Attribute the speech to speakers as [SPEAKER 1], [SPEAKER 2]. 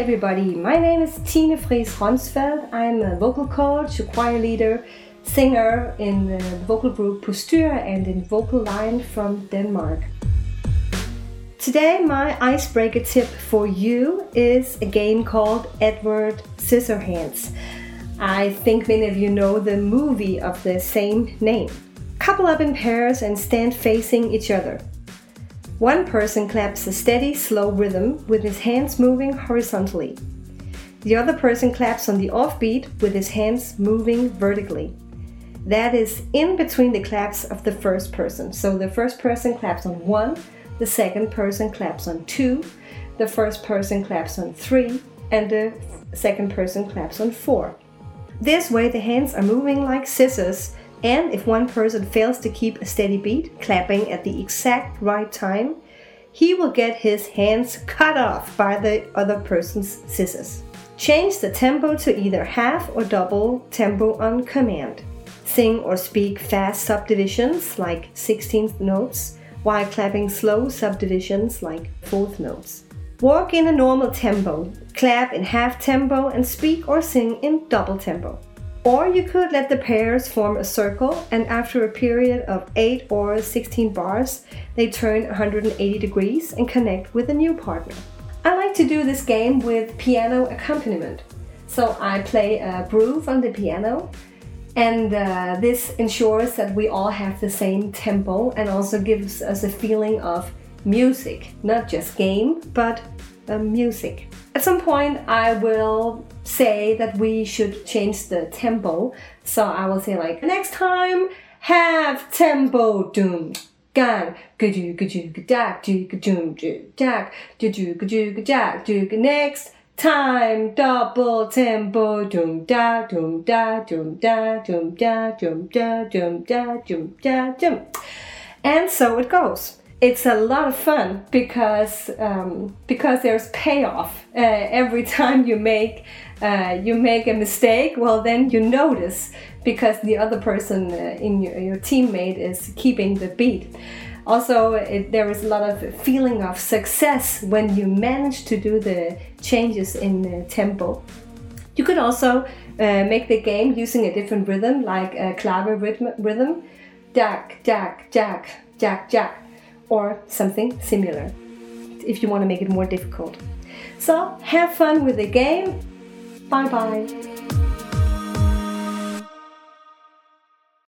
[SPEAKER 1] everybody. My name is Tine Fris-Ronsfeld. I'm a vocal coach, a choir leader, singer in the vocal group Postyr and in Vocal Line from Denmark. Today, my icebreaker tip for you is a game called Edward Scissorhands. I think many of you know the movie of the same name. Couple up in pairs and stand facing each other. One person claps a steady, slow rhythm with his hands moving horizontally. The other person claps on the offbeat with his hands moving vertically. That is in between the claps of the first person. So the first person claps on one, the second person claps on two, the first person claps on three, and the second person claps on four. This way, the hands are moving like scissors and if one person fails to keep a steady beat, clapping at the exact right time, he will get his hands cut off by the other person's scissors. Change the tempo to either half or double tempo on command. Sing or speak fast subdivisions like 16th notes, while clapping slow subdivisions like fourth notes. Walk in a normal tempo, clap in half tempo, and speak or sing in double tempo. Or you could let the pairs form a circle and after a period of 8 or 16 bars, they turn 180 degrees and connect with a new partner. I like to do this game with piano accompaniment. So I play a groove on the piano and uh, this ensures that we all have the same tempo and also gives us a feeling of music, not just game, but uh, music. At some point, I will say that we should change the tempo. So I will say like next time have tempo doom. Gan gaju gaju gadak do gajum dak gaju gaju gadak do next time double tempo doom. Da doom da doom da doom da doom da doom da doom da doom. And so it goes it's a lot of fun because um, because there's payoff uh, every time you make uh, you make a mistake. Well, then you notice because the other person uh, in your, your, teammate is keeping the beat. Also, it, there is a lot of feeling of success when you manage to do the changes in tempo. You could also uh, make the game using a different rhythm, like a clave rhythm, rhythm, jack, jack, jack, jack, jack or something similar if you want to make it more difficult. So have fun with the game. Bye bye.